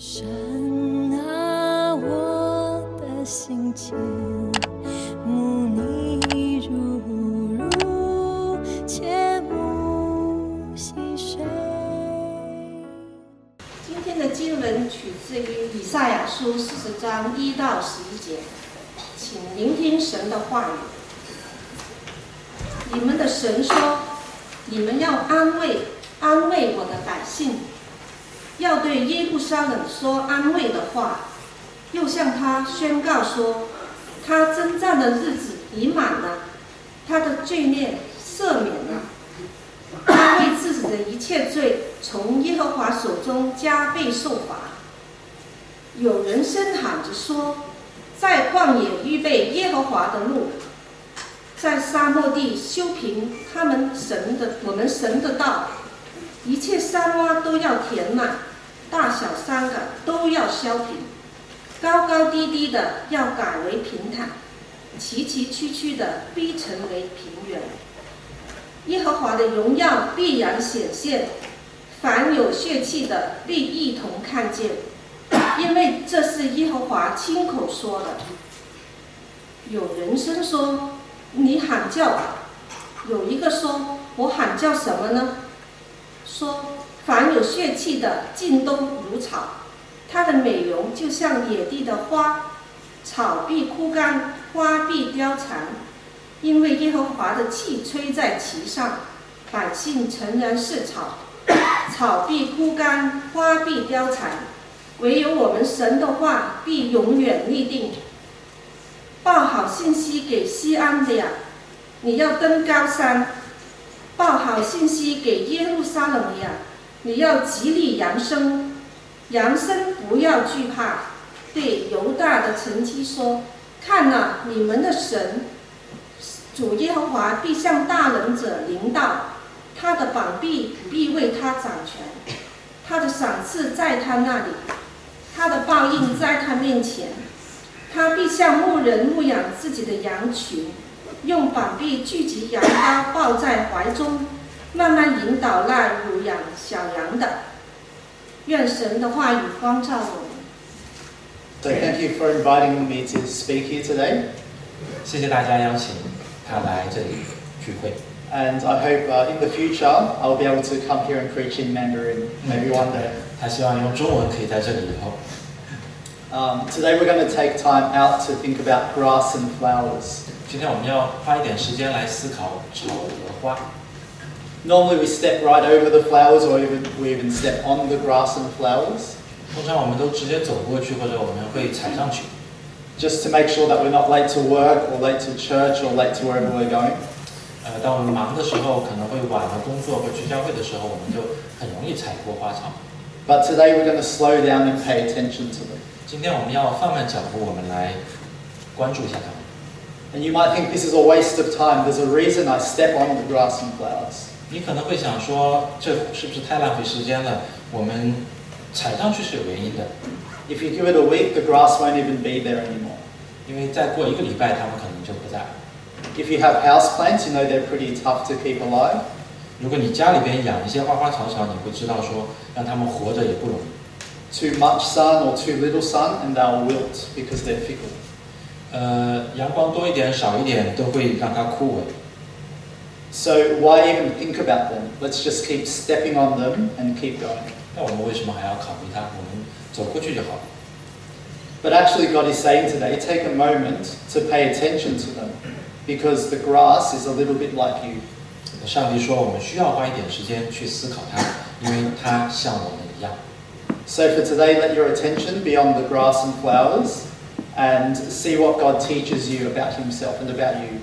神啊，我的心情，慕你如如，切慕细水。今天的经文取自于以赛亚书四十章一到十一节，请聆听神的话语。你们的神说：“你们要安慰安慰我的百姓，要对耶路撒冷说安慰的话，又向他宣告说，他征战的日子已满了，他的罪孽赦免了。”他为自己的一切罪，从耶和华手中加倍受罚。有人声喊着说：“在旷野预备耶和华的路，在沙漠地修平他们神的我们神的道。一切山洼都要填满，大小山岗都要削平，高高低低的要改为平坦，崎崎岖岖的逼成为平原。”耶和华的荣耀必然显现，凡有血气的必一同看见，因为这是耶和华亲口说的。有人声说：“你喊叫吧。”有一个说：“我喊叫什么呢？”说：“凡有血气的尽都如草，它的美容就像野地的花，草必枯干，花必凋残。”因为耶和华的气吹在其上，百姓诚然是草，草必枯干，花必凋残，唯有我们神的话必永远立定。报好信息给西安的呀，你要登高山；报好信息给耶路撒冷的呀，你要极力扬声，扬声不要惧怕。对犹大的臣妻说：看呐，你们的神。主耶和华必向大能者临到，他的膀臂必为他掌权，他的赏赐在他那里，他的报应在他面前。他必像牧人牧养自己的羊群，用膀臂聚集羊羔抱在怀中，慢慢引导那乳养小羊的。愿神的话语光照我们。 So thank you for inviting me to speak here today. 谢谢大家邀请他来这里聚会。 And I hope uh, in the future I'll be able to come here and preach in Mandarin maybe one day. 他希望用中文可以在这里以后。 Um, today we're going to take time out to think about grass and flowers. 今天我们要花一点时间来思考草和花。 Normally we step right over the flowers or even, we even step on the grass and flowers 通常我们都直接走过去，或者我们会踩上去， just to make sure that we're not late to work or late to church or late to wherever we're going. 呃，当我们忙的时候，可能会晚了工作或去教会的时候，我们就很容易踩过花草。 But today we're going to slow down and pay attention to them. 今天我们要放慢脚步，我们来关注一下它们。 And you might think this is a waste of time. There's a reason I step on the grass and flowers. 你可能会想说，这是不是太浪费时间了？我们踩上去是有原因的，If you give it a week, the grass won't even be there anymore. 因为再过一个礼拜，它们可能就不在了。If you have house plants, you know they're pretty tough to keep alive. 如果你家里边养一些花花草草，你会知道说，让它们活着也不容易。Too much sun or too little sun, and they'll wilt because they're fickle. 呃，阳光多一点少一点都会让它枯萎。So why even think about them? Let's just keep stepping on them and keep going. 那我们为什么还要考虑它？我们走过去就好了。 But actually, God is saying today, take a moment to pay attention to them, because the grass is a little bit like you. 上帝说，我们需要花一点时间去思考它，因为它像我们一样。 So for today, let your attention be on the grass and flowers, and see what God teaches you about Himself and about you.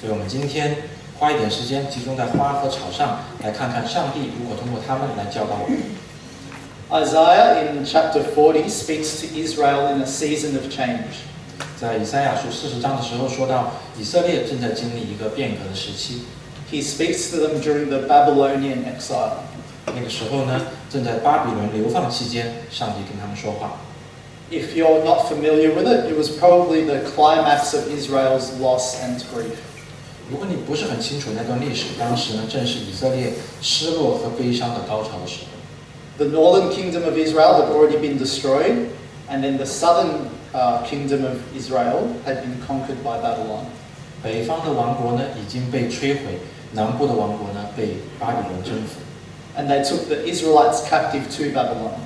所以，我们今天 花一点时间集中在花和草上，来看看上帝如何通过他们来教导我们。 Isaiah in chapter 40 speaks to Israel in a season of change. 在以赛亚书四十章的时候说到，以色列正在经历一个变革的时期。 He speaks to them during the Babylonian exile. 那个时候呢，正在巴比伦流放期间，上帝跟他们说话。 If you're not familiar with it, it was probably the climax of Israel's loss and grief. 如果你不是很清楚那段历史，当时呢正是以色列失落和悲伤的高潮的时候。 The northern kingdom of Israel had already been destroyed, and then the southern uh, kingdom of Israel had been conquered by Babylon. 北方的王国呢已经被摧毁，南部的王国呢被巴比伦征服。 And they took the Israelites captive to Babylon.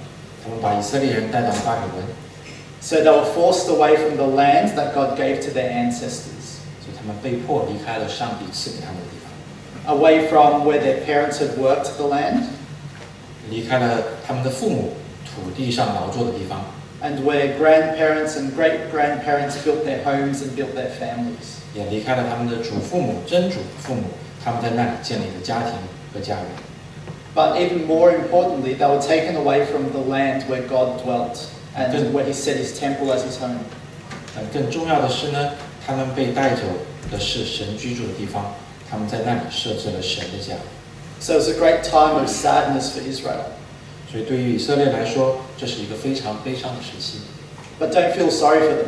他们把以色列人带到了巴比伦， So they were forced away from the land that God gave to their ancestors, 所以 他们被迫离开了上帝赐给他们的地方， away from where their parents had worked the land, 离开了他们的父母土地上劳作的地方， and where grandparents and great grandparents built their homes and built their families. 也离开了他们的祖父母、曾祖父母，他们在那里建立了家庭和家园。 But even more importantly, they were taken away from the land where God dwelt and Good. where He set His temple as His home. 但更重要的是呢， 他们被带走的是神居住的地方，他们在那里设置了神的家。 So it was a great time of sadness for Israel. 所以对于以色列来说，这是一个非常悲伤的时期， But don't feel sorry for them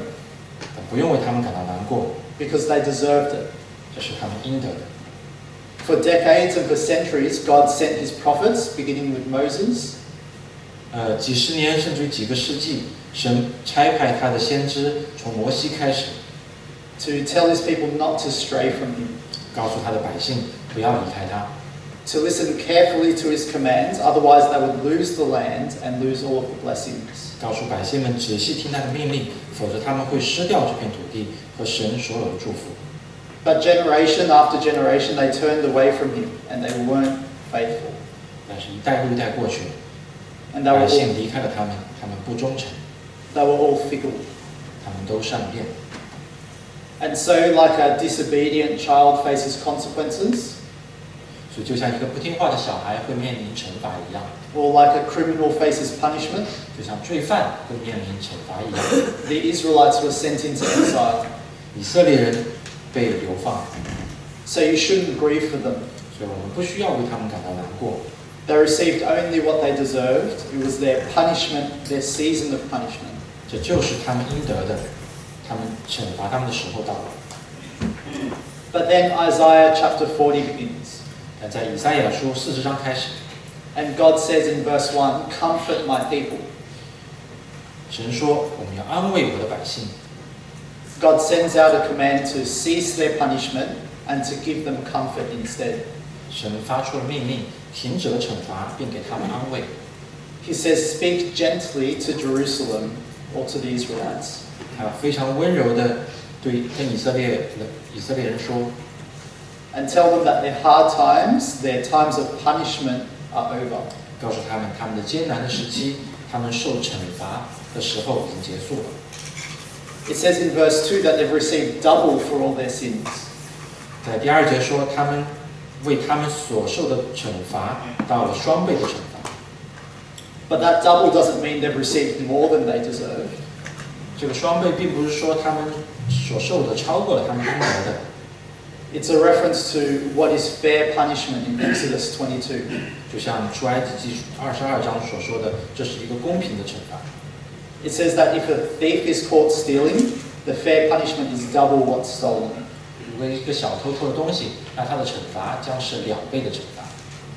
但不用为他们感到难过， because they deserved it. 这是他们应得的。 For decades and for centuries, God sent His prophets, beginning with Moses, 呃，几十年甚至于几个世纪，神差派他的先知从摩西开始， to tell His people not to stray from Him, 告诉他的百姓不要离开他， to listen carefully to His commands, otherwise they would lose the land and lose all of the blessings. 告诉百姓们仔细听他的命令，否则他们会失掉这片土地和神所有的祝福。 But generation after generation, they turned away from Him and they weren't faithful. 但是，一代又一代过去了， And they were 百 all, 姓离开了他们，他们不忠诚， they were all fickle. 他们都善变。 And so, like a disobedient child faces consequences, 所以，就像一个不听话的小孩会面临惩罚一样， or like a criminal faces punishment, 就像罪犯会面临惩罚一样， the Israelites were sent into exile. 以色列人被流放， So you shouldn't grieve for them. 所以我们不需要为他们感到难过。 They received only what they deserved. It was their punishment, their season of punishment. 这就是他们应得的， 他们惩罚他们的时候到了。 But then Isaiah chapter 40 begins. 但在以赛亚书四十章开始， And God says in verse 1 Comfort my people. 神说我们要安慰我的百姓， God sends out a command to cease their punishment and to give them comfort instead. 神发出了命令，停止了惩罚，并给他们安慰。 He says, Speak gently to Jerusalem or to the Israelites. 他非常温柔的对跟以色列的以色列人说， And tell them that their hard times, their times of punishment, are over. 告诉他们他们的艰难的时期，他们受惩罚的时候已经结束了。 It says in verse 2 that they've received double for all their sins. 在第二节说，他们为他们所受的惩罚到了双倍的惩罚。 But that double doesn't mean they've received more than they deserve. 这个双倍并不是说他们所受的超过了他们应得的， It's a reference to what is fair punishment in Exodus 22. 就像出埃及记二十二章所说的，这是一个公平的惩罚。 It says that if a thief is caught stealing, the fair punishment is double what's stolen. 如果一个小偷偷了东西，那他的惩罚将是两倍的惩罚。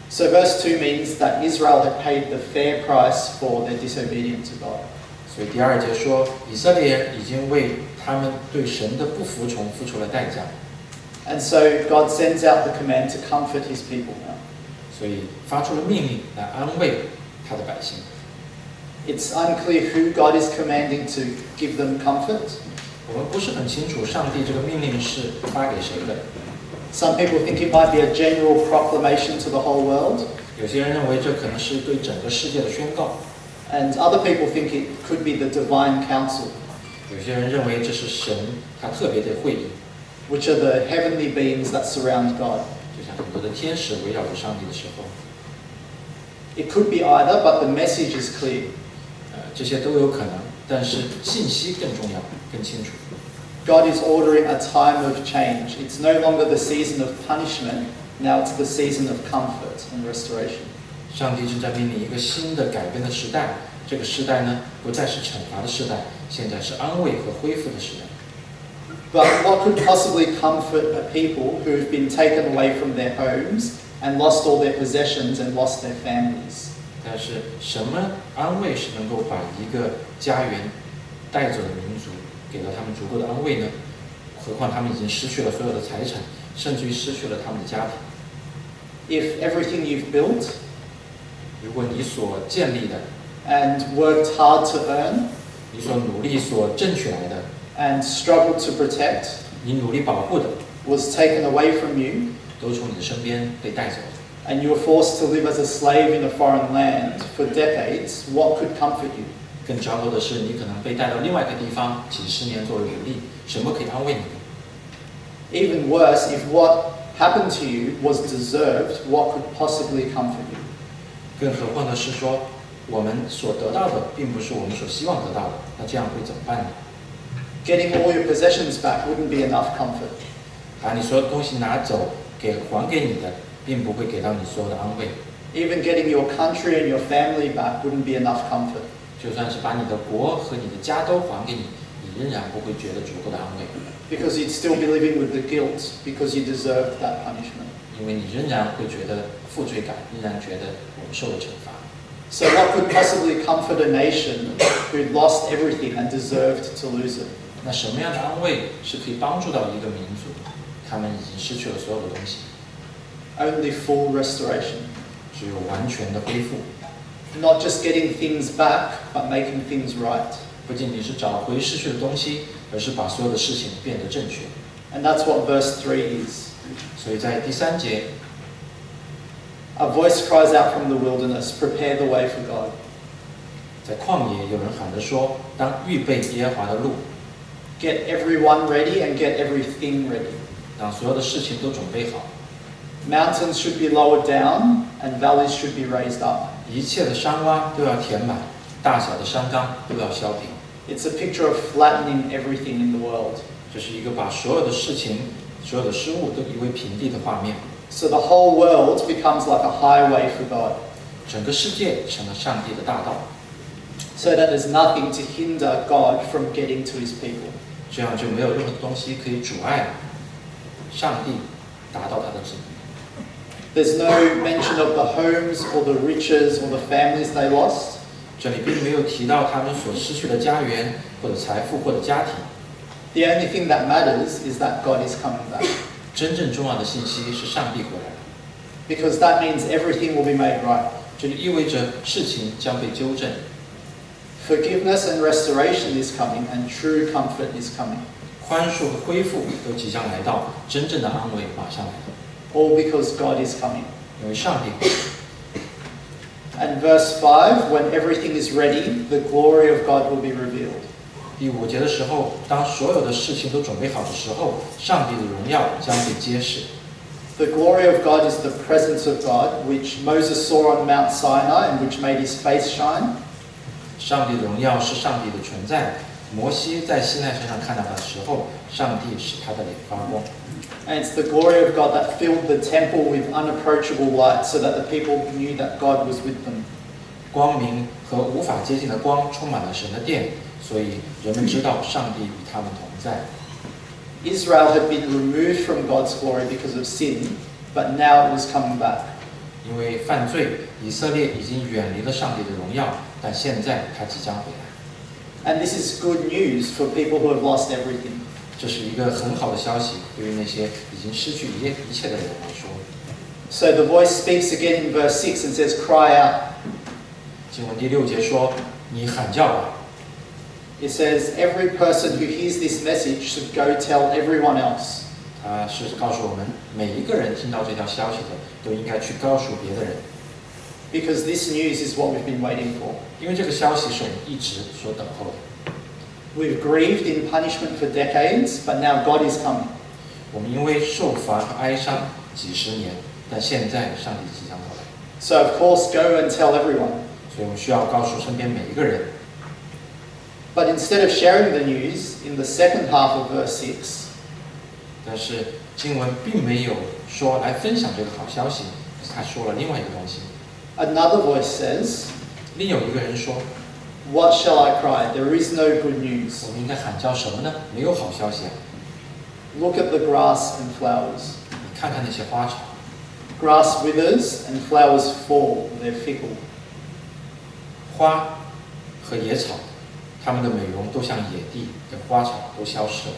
So verse 2 means that Israel had paid the fair price for their disobedience to God. 所以第二节说，以色列人已经为他们对神的不服从付出了代价， And so God sends out the command to comfort his people now. 所以发出了命令来安慰他的百姓。 It's unclear who God is commanding to give them comfort. 我们不是很清楚上帝这个命令是发给谁的。 Some people think it might be a general proclamation to the whole world, 有些人认为这可能是对整个世界的宣告， and other people think it could be the divine council, 有些人认为这是神他特别的会议， which are the heavenly beings that surround God. 就像很多的天使围绕着上帝的时候， It could be either, but the message is clear. 呃，这些都有可能，但是信息更重要、更清楚。 God is ordering a time of change. It's no longer the season of punishment, now it's the season of comfort and restoration. 上帝正在命令一个新的改变的时代，这个时代呢，不再是惩罚的时代，现在是安慰和恢复的时代。 But what could possibly comfort a people who have been taken away from their homes and lost all their possessions and lost their families? 但是什么安慰是能够把一个家园带走的民族，给了他们足够的安慰呢？何况他们已经失去了所有的财产，甚至于失去了他们的家庭。 If everything you've built 如果你所建立的， and worked hard to earn 你所努力所争取来的， and struggled to protect 你努力保护的， was taken away from you, 都从你的身边被带走了。 and you were forced to live as a slave in a foreign land for decades, what could comfort you? 更糟糕的是，你可能被带到另外一个地方，几十年作为奴隶，什么可以安慰你呢？ Even worse, if what happened to you was deserved, what could possibly comfort you? 更何况的是说，我们所得到的并不是我们所希望得到的，那这样会怎么办呢？ Getting all your possessions back wouldn't be enough comfort. 把你所有东西拿走，给还给你的，并不会给到你所有的安慰。 Even getting your country and your family back wouldn't be enough comfort. 就算是把你的国和你的家都还给你，你仍然不会觉得足够的安慰， Because you'd still be living with the guilt because you deserved that punishment. 因为你仍然会觉得负罪感，仍然觉得我们受了惩罚。 So, what could possibly comfort a nation who'd lost everything and deserved to lose it? 那什么样的安慰是可以帮助到一个民族？他们已经失去了所有的东西， Only full restoration. 只有完全的恢复， Not just getting things back, but making things right. 不仅仅是找回失去的东西，而是把所有的事情变得正确。 And that's what verse 3 is. 所以在第三节， A voice cries out from the wilderness, Prepare the way for God. 在旷野有人喊着说：“当预备耶和华的路， Get everyone ready and get everything ready. 当所有的事情都准备好， Mountains should be lowered down and valleys should be raised up. 一切的山洼都要填满，大小的山冈都要削平。 It's a picture of flattening everything in the world. 这是一个把所有的事情、 所有的事物都夷为平地的画面。 So the whole world becomes like a highway for God, 整个世界成了上帝的大道， so that there's nothing to hinder God from getting to his people. 这样就没有任何东西可以阻碍上帝达到他的旨意。 There's no mention of the homes or the riches or the families they lost. 这里并没有提到他们所失去的家园或者财富或者家庭。 The only thing that matters is that God is coming back. 真正重要的信息是上帝回来了， Because that means everything will be made right. 这就意味着事情将被纠正， Forgiveness and restoration is coming, and true comfort is coming. 宽恕和恢复都即将来到，真正的安慰马上来了， All because God is coming. 因为上帝回来了。 And verse 5 when everything is ready, the glory of God will be revealed. 第五节的时候，当所有的事情都准备好的时候，上帝的荣耀将被揭示。 The glory of God is the presence of God, which Moses saw on Mount Sinai and which made his face shine. 上帝的荣耀是上帝的存在。摩西在西奈山上看到他的时候，上帝使他的脸发光。 And it's the glory of God that filled the temple with unapproachable light so that the people knew that God was with them. 光明和无法接近的光充满了神的殿， 所以人们知道上帝与他们同在。 Israel had been removed from God's glory because of sin, but now it was coming back. 因为犯罪，以色列已经远离了上帝的荣耀，但现在他即将回来。 And this is good news for people who have lost everything. 这是一个很好的消息，对于那些已经失去一一切的人来说。 So the voice speaks again in verse 6 and says, Cry out. 经文第六节说：“你喊叫吧。 It says, Every person who hears this message should go tell everyone else. ”他是告诉我们，每一个人听到这条消息的，都应该去告诉别的人， Because this news is what we've been waiting for. 因为这个消息是我们一直所等候的。 We've grieved in punishment for decades, but now God is coming. 我们因为受罚和哀伤几十年，但现在上帝即将到来， So, of course, go and tell everyone. 所以我们需要告诉身边每一个人。 But instead of sharing the news, in the second half of verse 6, 但是经文并没有说来分享这个好消息，他说了另外一个东西。 another voice says, 另有一个人说 What shall I cry? There is no good：“ news. 我们应该喊叫什么呢？没有好消息啊！ Look at the grass and flowers. 你看看那些花草， Grass withers and flowers fall, they're fickle. 花和野草， 它们的美容都像野地的花草都消失了。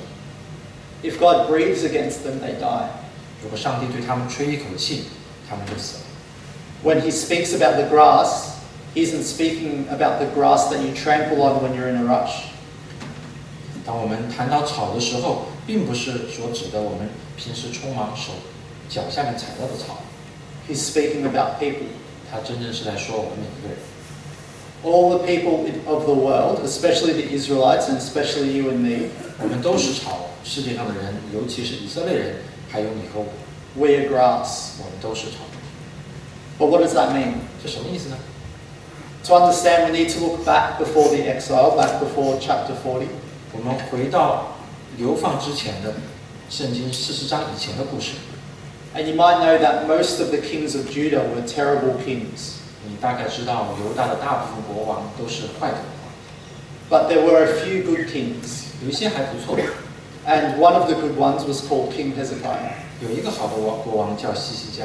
If God breathes against them, they die. 如果上帝对他们吹一口气，他们就死了。When he speaks about the grass, he isn't speaking about the grass that you trample on when you're in a rush. 当我们谈到草的时候，并不是所指的我们平时匆忙手脚下面踩到的草，He's speaking about people. 他真正是在说我们每一个人。All the people in- of the world, especially the Israelites and especially you and me, 我们都是草，世界上的人，尤其是以色列人，还有你和我， we are grass. 我们都是草。 But what does that mean? 这什么意思呢？ To understand, we need to look back before the exile, back before chapter 40. 我们回到流放之前的圣经四十章以前的故事， And you might know that most of the kings of Judah were terrible kings. 你大概知道犹大的大部分国王都是坏的。But there were a few good kings. 有一些还不错。And one of the good ones was called King Hezekiah。有一个好的王国王叫希西家。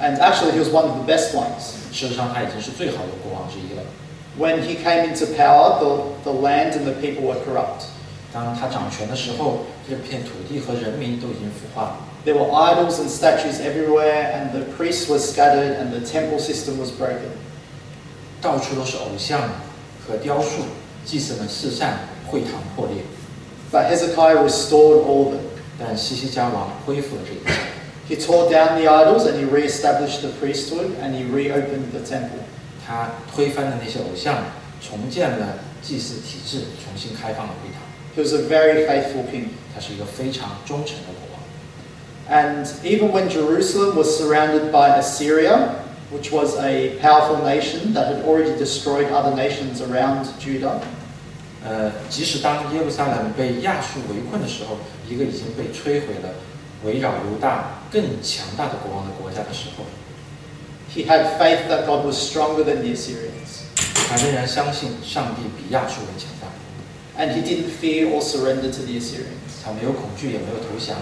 And actually, he was one of the best ones. 事实上，他已经是最好的国王之一了。When he came into power, the, the land and the people were corrupt. 当他掌权的时候。这片土地和人民都已经腐化了， There were idols and statues everywhere, and the priests were scattered, and the temple system was broken. 到处都是偶像和雕塑，祭司们四散，会堂破裂。 But Hezekiah restored all of it. 但西西家王恢复了这一切， He tore down the idols and he re-established the priesthood and he reopened the temple. 他推翻了那些偶像，重建了祭祀体制，重新开放了会堂。 He was a very faithful king. 他是一个非常忠诚的国王。 And even when Jerusalem was surrounded by Assyria, which was a powerful nation that had already destroyed other nations around Judah, 呃，即使当耶路撒冷被亚述围困的时候，一个已经被摧毁了、围绕犹大更强大的国王的国家的时候， he had faith that God was stronger than the Assyrians. 他仍然相信上帝比亚述更强大。 And he didn't fear or surrender to the Assyrians. 他没有恐惧，也没有投降。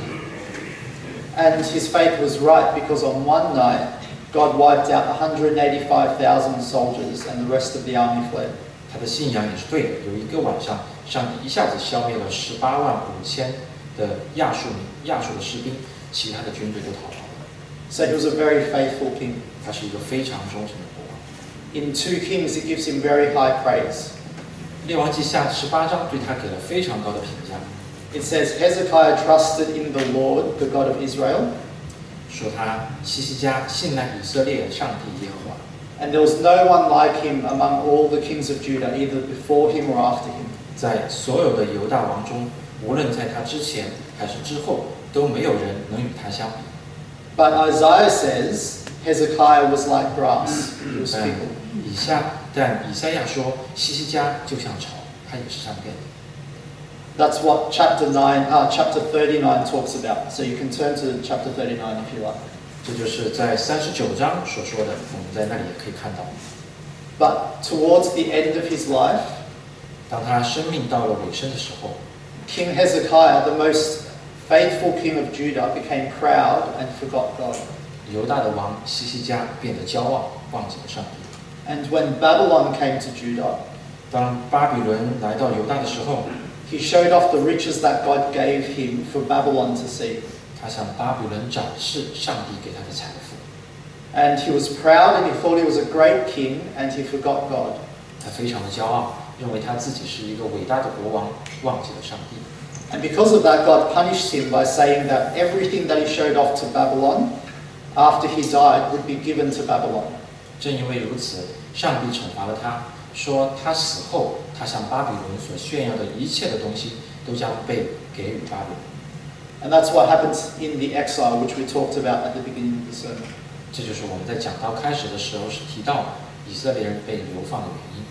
And his faith was right because on one night, God wiped out 185,000 soldiers and the rest of the army fled. 他的信仰也是对的。有一个晚上，上帝一下子消灭了十八万五千的亚述民亚述的士兵，其他的军队都逃跑了。 So he was a very faithful king. 他是一个非常忠诚的国王。 In 2 Kings, it gives him very high praise. 列王记下十八章对他给了非常高的评价。It says Hezekiah trusted in the Lord, the God of Israel. 说他希西家信赖以色列上帝耶和华。And there was no one like him among all the kings of Judah, either before him or after him. 在所有的犹大王中，无论在他之前还是之后，都没有人能与他相比。But Isaiah says Hezekiah was like grass. He 但以赛亚说，希西家就像潮，它也是上变的。That's what chapter nine, uh, chapter thirty-nine talks about. So you can turn to chapter thirty-nine if you like. 这就是在三十九章所说的，我们在那里也可以看到。But towards the end of his life, 当他生命到了尾声的时候，King Hezekiah, the most faithful king of Judah, became proud and forgot God. 犹大的王希西家变得骄傲，忘记了上帝。And when Babylon came to Judah, 当巴比伦来到犹大的时候， he showed off the riches that God gave him for Babylon to see. 他向巴比伦展示上帝给他的财富。 And he was proud and he thought he was a great king and he forgot God. 他非常的骄傲，认为他自己是一个伟大的国王，忘记了上帝。 And because of that, God punished him by saying that everything that he showed off to Babylon after he died would be given to Babylon. 正因为如此， 上帝惩罚了他，说他死后，他向巴比伦所炫耀的一切的东西都将被给予巴比伦。And that's what happens in the exile, which we talked about at the beginning of the sermon. 这就是我们在讲到开始的时候是提到以色列人被流放的原因。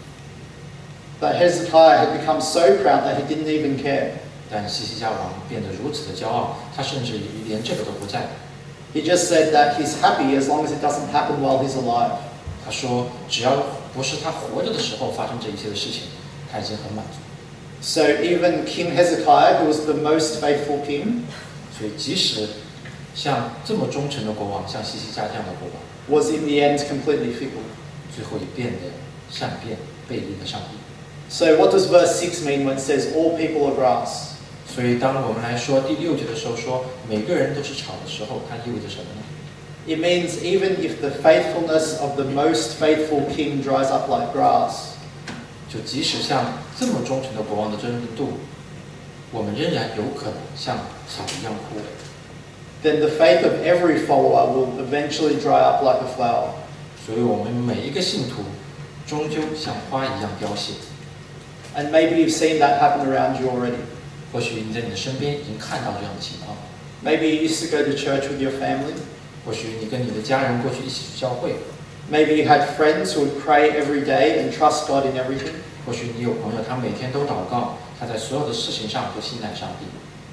But Hezekiah had become so proud that he didn't even care. 但希西家王变得如此的骄傲，他甚至连这个都不在乎。He just said that he's happy as long as it doesn't happen while he's alive. 他说，只要不是他活着的时候发生这一切的事情，他已经很满足。So even King Hezekiah, who was the most faithful king, 所以，即使像这么忠诚的国王，像西西家这样的国王，was in the end completely fickle. 最后也变得善变、背离了上帝。So, what does verse six mean when it says all people are grass? 所以，当我们来说第六节的时候说每个人都是草的时候，它意味着什么呢？It means even if the faithfulness of the most faithful king dries up like grass, 就即使像这么忠诚的国王的真度，我们仍然有可能像草一样枯萎。 then the faith of every follower will eventually dry up like a flower. 所以，我们每一个信徒终究像花一样凋谢。 And maybe you've seen that happen around you already. 或许你在你的身边已经看到这样的情况， Maybe you used to go to church with your family. 或许你跟你的家人过去一起去教会， Maybe you had friends who would pray every day and trust God in everything. 或许你有朋友，他每天都祷告，他在所有的事情上都信赖上帝。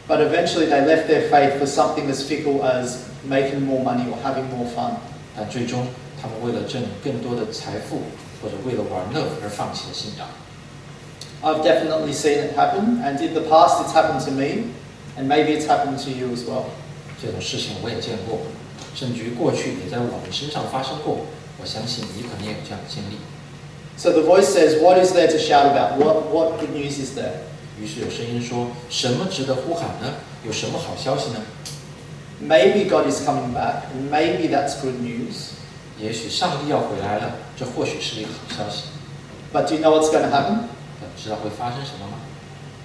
But eventually they left their faith for something as fickle as making more money or having more fun. 但最终，他们为了挣更多的财富，或者为了玩乐而放弃了信仰。 I've definitely seen it happen, and in the past it's happened to me, and maybe it's happened to you as well. 这种事情我也见过， 甚至于过去也在我们身上发生过。我相信你可能也有这样的经历。 So the voice says, What is there to shout about? What, what good news is there? 于是有声音说：“什么值得呼喊呢？有什么好消息呢？ Maybe God is coming back, and maybe that's good news. 也许上帝要回来了，这或许是一个好消息。 But do you know what's going to happen? 但知道会发生什么吗？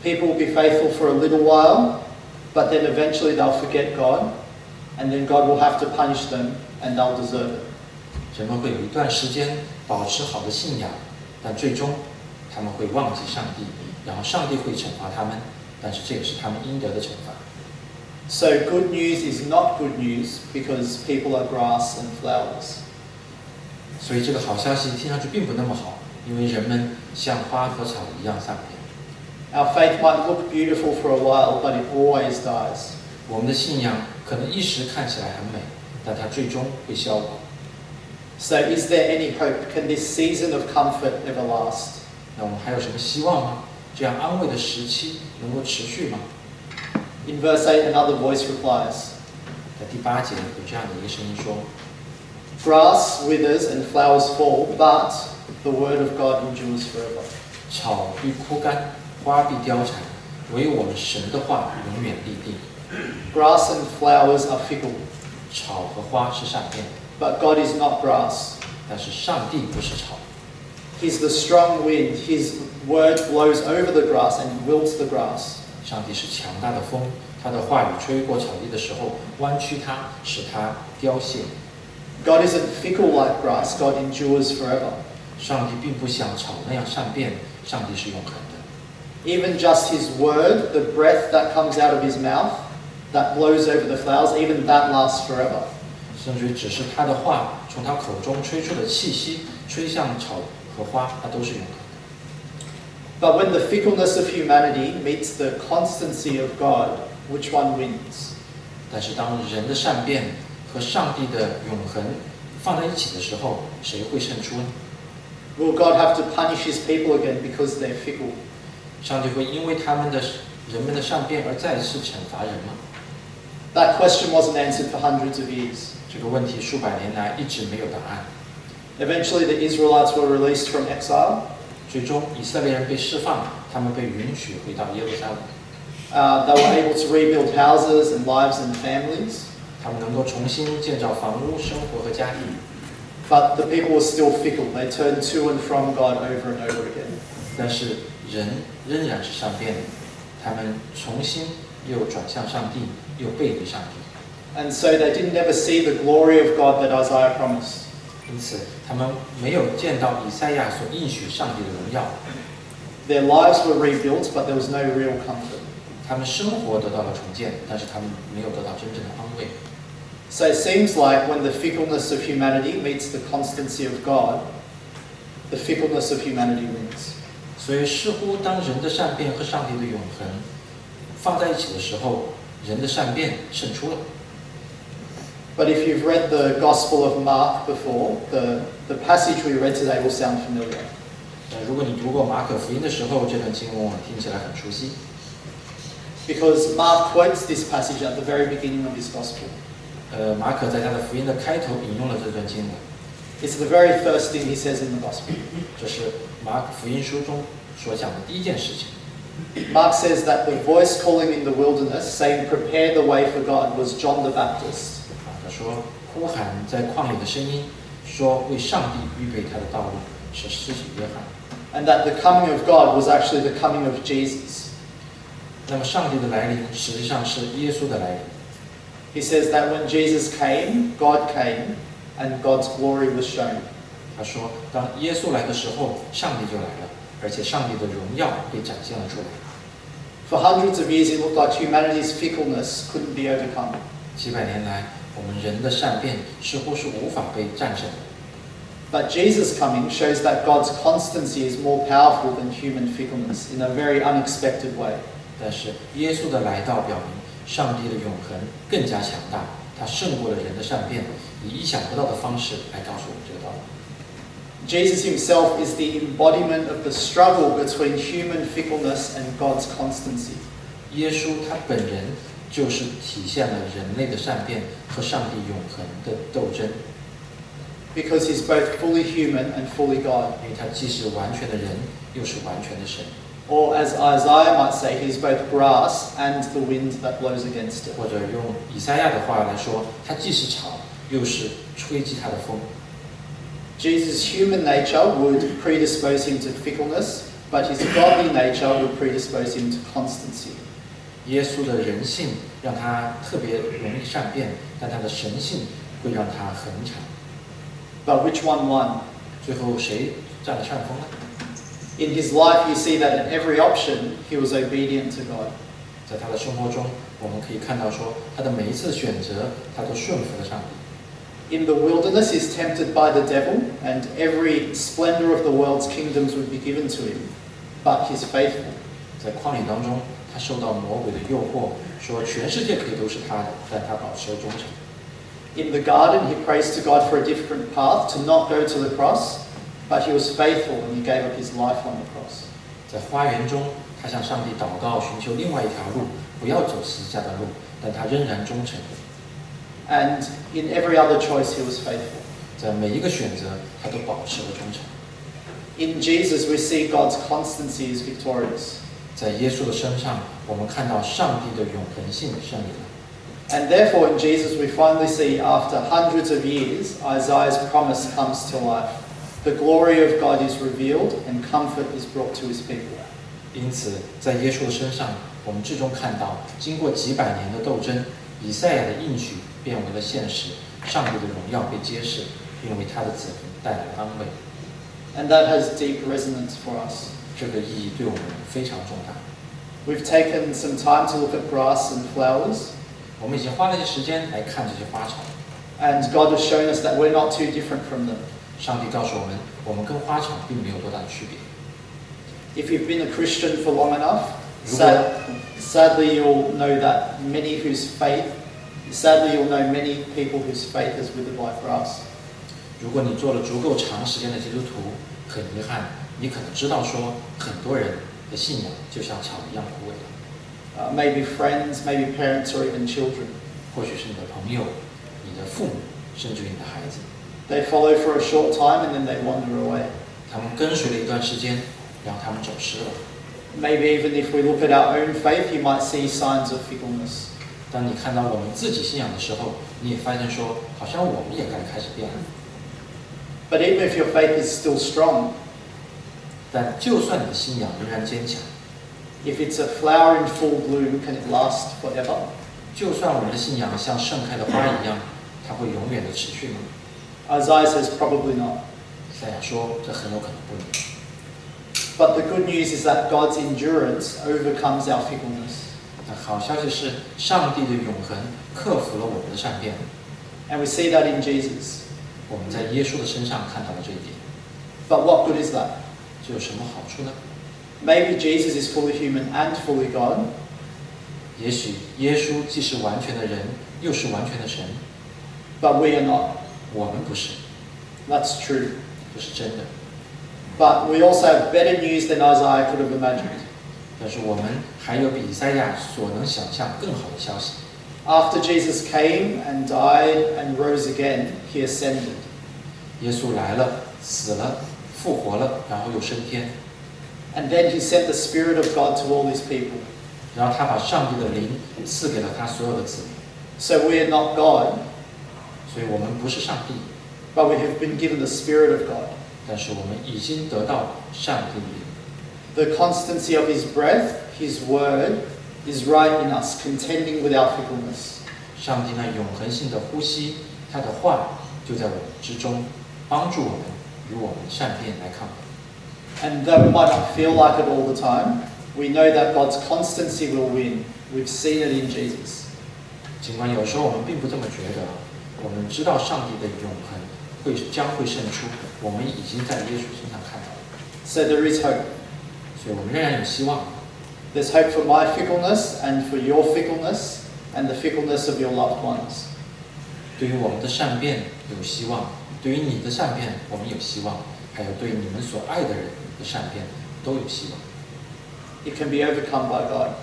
People will be faithful for a little while, but then eventually they'll forget God, and then God will have to punish them, and they'll deserve it. 人们会有一段时间保持好的信仰，但最终他们会忘记上帝，然后上帝会惩罚他们，但是这也是他们应得的惩罚。 So good news is not good news because people are grass and flowers. 所以这个好消息听上去并不那么好，因为人们像花和草一样散变。 Our faith might look beautiful for a while, but it always dies. 我们的信仰可能一时看起来很美，但它最终会消亡。 So is there any hope? Can this season of comfort ever last? 那我们还有什么希望吗？这样安慰的时期能够持续吗？ In verse 8, another voice replies 在第八节有这样的一个声音说： Grass withers and flowers fall, but the word of God endures forever. 草必枯干，花必凋残，唯有我们神的话永远立定。 Grass and flowers are fickle, 草和花是善变， but God is not grass. 但是上帝不是草。 He's the strong wind. His word blows over the grass and wilts the grass. 上帝是强大的风，他的话语吹过草地的时候，弯曲它，使它凋谢。 God isn't fickle like grass. God endures forever. 上帝并不像草那样善变，上帝是永恒的。 Even just His word, the breath that comes out of His mouth, that blows over the flowers, even that lasts forever. 甚至于只是他的话从他口中吹出的气息，吹向草和花，它都是永恒的。 But when the fickleness of humanity meets the constancy of God, which one wins? 但是当人的善变和上帝的永恒放在一起的时候，谁会胜出呢？ Will God have to punish His people again because they're fickle? 上帝会因为他们的人们的善变而再次惩罚人吗？ That question wasn't answered for hundreds of years. 这个问题数百年来一直没有答案。 Eventually, the Israelites were released from exile. 最终，以色列人被释放，他们被允许回到耶路撒冷， Uh, they were able to rebuild houses and lives and families. 他们能够重新建造房屋、生活和家庭。 But the people were still fickle. They turned to and from God over and over again. 但是人仍然是善变的，他们重新又转向上帝， 又背离上帝， And so they didn't ever see the glory of God that Isaiah promised. 因此他们没有见到以赛亚所应许上帝的荣耀。 Their lives were rebuilt, but there was no real comfort. 他们生活得到了重建，但是他们没有得到真正的安慰。 So it seems like when the fickleness of humanity meets the constancy of God, the fickleness of humanity wins. 所以似乎当人的善变和上帝的永恒放在一起的时候， 人的善变胜出了。 But if you've read the Gospel of Mark before, the, the passage we read today will sound familiar. 呃，如果你读过马可福音的时候，这段经文听起来很熟悉， Because Mark quotes this passage at the very beginning of his Gospel. 呃，马可在他的福音的开头引用了这段经文。 It's the very first thing he says in the gospel. 这是马可福音书中所讲的第一件事情。 Mark says that the voice calling in the wilderness, saying, Prepare the way for God, was John the Baptist. 啊，他说呼喊在旷野的声音，说为上帝预备他的道路，是施洗约翰。 And that the coming of God was actually the coming of Jesus. 那么上帝的来临实际上是耶稣的来临。 He says that when Jesus came, God came, and God's glory was shown. 他说，当耶稣来的时候，上帝就来了， 而且上帝的荣耀被展现了出来。For hundreds of years, it looked like humanity's fickleness couldn't be overcome. 几百年来，我们人的善变似乎是无法被战胜的。But Jesus' coming shows that God's constancy is more powerful than human fickleness in a very unexpected way. 但是耶稣的来到表明，上帝的永恒更加强大，他胜过了人的善变，以意想不到的方式来告诉我们这个道理。Jesus himself is the embodiment of the struggle between human fickleness and God's constancy. 耶稣他本人就是体现了人类的善变和上帝永恒的斗争， Because he's both fully human and fully God. 因为他既是完全的人，又是完全的神。 Or as Isaiah might say, he's both grass and the wind that blows against it. 或者用以赛亚的话来说，他既是草，又是吹击他的风。 Jesus' human nature would predispose him to fickleness, but his godly nature would predispose him to constancy. 耶稣的人性让他特别容易善变，但他的神性会让他恒长。 But which one won? 最后谁占了上风呢？ In his life, you see that in every option, he was obedient to God. 在他的生活中，我们可以看到说，他的每一次选择，他都顺服了上帝。 In the wilderness, he's tempted by the devil, and every splendor of the world's kingdoms would be given to him. But he's faithful. 在旷野当中，他受到魔鬼的诱惑，说全世界可以都是他的，但他保持了忠诚。 In the garden, he prays to God for a different path, to not go to the cross, but he was faithful and he gave up his life on the cross. 在花园中，他向上帝祷告，寻求另外一条路，不要走十字架的路，但他仍然忠诚。 And in every other choice, he was faithful. 在每一个选择，他都保持了忠诚。 In Jesus, we see God's constancy is victorious. 在耶稣的身上，我们看到上帝的永恒性胜利了。 And therefore, in Jesus, we finally see, after hundreds of years, Isaiah's promise comes to life. The glory of God is revealed and comfort is brought to his people. 因此，在耶稣的身上，我们最终看到，经过几百年的斗争， 以赛亚的应许变为了现实，上帝的荣耀被揭示，并为他的子民带来安慰。 And that has deep resonance for us. 这个意义对我们非常重大。 We've taken some time to look at grass and flowers, 我们已经花了一些时间来看这些花草， and God has shown us that we're not too different from them. 上帝告诉我们，我们跟花草并没有多大的区别。 If you've been a Christian for long enough, sad, sadly you'll know that many whose faith, sadly you'll know many people whose faith is withered like grass. 如果你做了足够长时间的基督徒，很遗憾，你可能知道说，很多人的信仰就像草一样枯萎了。 Uh, maybe friends, maybe parents, or even children. 或许是你的朋友、你的父母，甚至于你的孩子， They follow for a short time and then they wander away. 他们跟随了一段时间，然后他们走失了。 Maybe even if we look at our own faith, you might see signs of fickleness. 当你看到我们自己信仰的时候，你也发现说，好像我们也该开始变了。 But even if your faith is still strong, 但就算你的信仰仍然坚强， if it's a flower in full bloom, can it last forever? 就算我们的信仰像盛开的花一样，它会永远的持续吗？ Isaiah says probably not. 赛亚说，这很有可能不能。 But the good news is that God's endurance overcomes our fickleness. 那好消息是，上帝的永恒克服了我们的善变。 And we see that in Jesus. 我们在耶稣的身上看到了这一点， But what good is that? 这有什么好处呢？ Maybe Jesus is fully human and fully God, 也许耶稣既是完全的人，又是完全的神， but we are not. 我们不是， That's true. 这是真的。 But we also have better news than Isaiah could have imagined. 但是我们还有比以赛亚所能想象更好的消息。 After Jesus came and died and rose again, he ascended. 耶稣来了，死了，复活了，然后又升天， And then he sent the Spirit of God to all these people. 然后他把上帝的灵赐给了他所有的子民。 So we are not God, 所以我们不是上帝， but we have been given the Spirit of God. 但是我们已经得到上帝的灵。 The constancy of his breath, his word, is right in us, contending with our fickleness. 上帝那永恒性的呼吸，他的话就在我们之中，帮助我们与我们善变来抗衡。 And though we might not feel like it all the time, we know that God's constancy will win. We've seen it in Jesus. 尽管有时候我们并不这么觉得，我们知道上帝的永恒 会将会胜出，我们已经在耶稣身上看到了， So there is hope. 所以我们仍然有希望。 There's hope for my fickleness and for your fickleness and the fickleness of your loved ones. 对于我们的善变有希望，对于你的善变我们有希望，还有对你们所爱的人的善变都有希望， It can be overcome by God.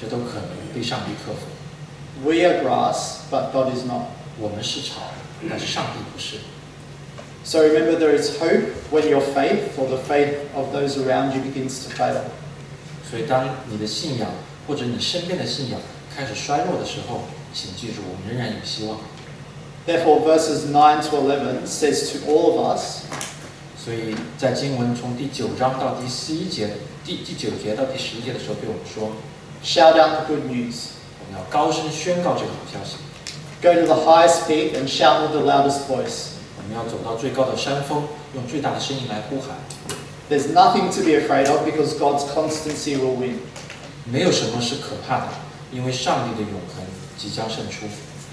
这都可能被上帝克服。 We are grass, but God is not. 我们是草，但是上帝不是。 So remember, there is hope when your faith or the faith of those around you begins to fail. 所以，当你的信仰或者你身边的信仰开始衰落的时候，请记住，我们仍然有希望。 Therefore, verses 9 to 11 says to all of us, 所以在经文从第九章到第十一节，第第九节到第十一节的时候，对我们说， shout out the good news. 我们要高声宣告这个好消息， Go to the highest peak and shout with the loudest voice. 我们要走到最高的山峰，用最大的声音来呼喊。There's nothing to be afraid of because God's constancy will win. 没有什么是可怕的，因为上帝的永恒即将胜出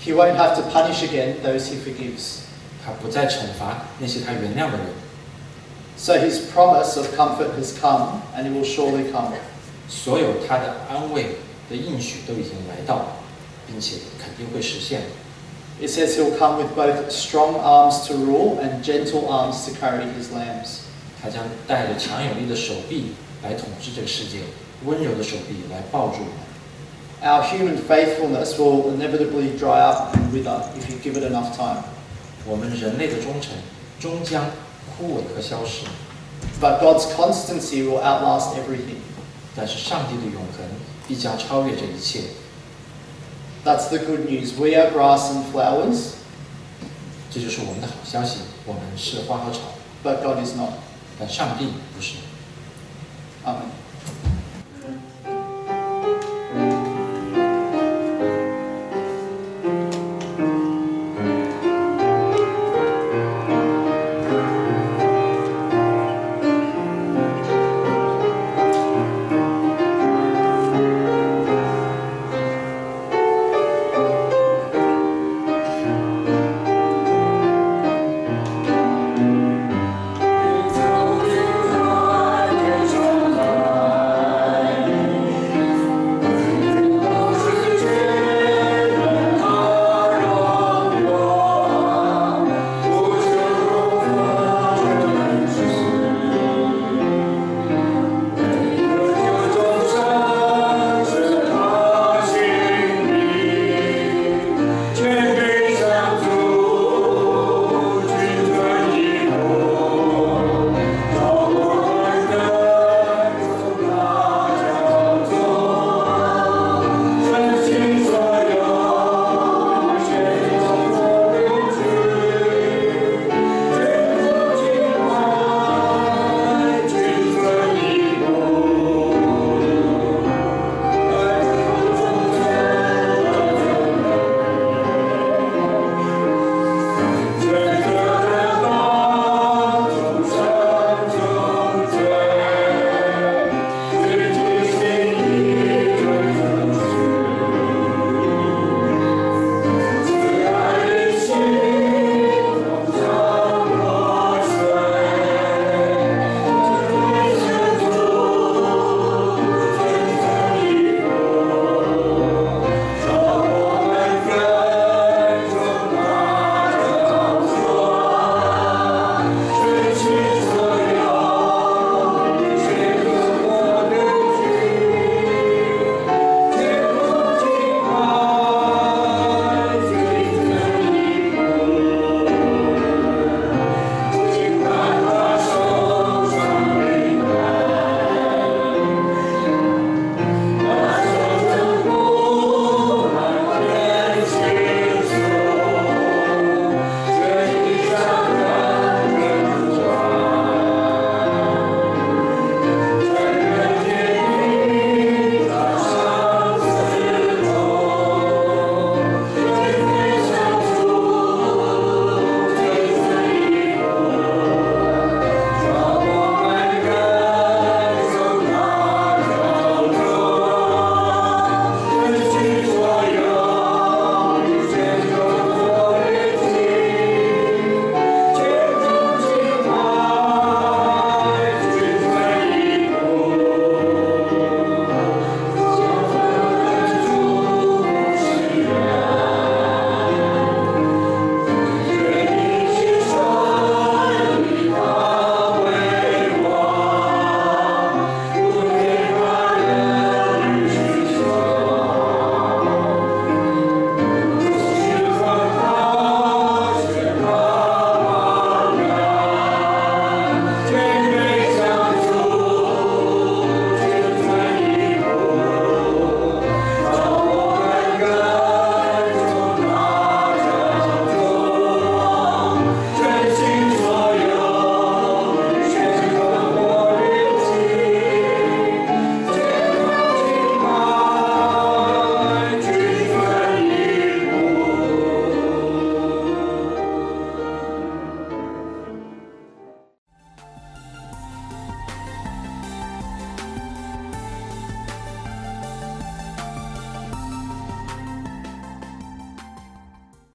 ，He won't have to punish again those he forgives. 他不再惩罚那些他原谅的人，So his promise of comfort has come and it will surely come. 所有他的安慰的应许都已经来到，并且肯定会实现。It says he'll come with both strong arms to rule and gentle arms to carry his lambs. 他将带着强有力的手臂来统治这个世界，温柔的手臂来抱住我们。 Our human faithfulness will inevitably dry up and wither if you give it enough time. 我们人类的忠诚终将枯萎和消失， But God's constancy will outlast everything. 但是上帝的永恒必将超越这一切。 That's the good news. We are grass and flowers, 这就是我们的好消息。我们是花和草， but God is not. 但上帝不是。 Amen.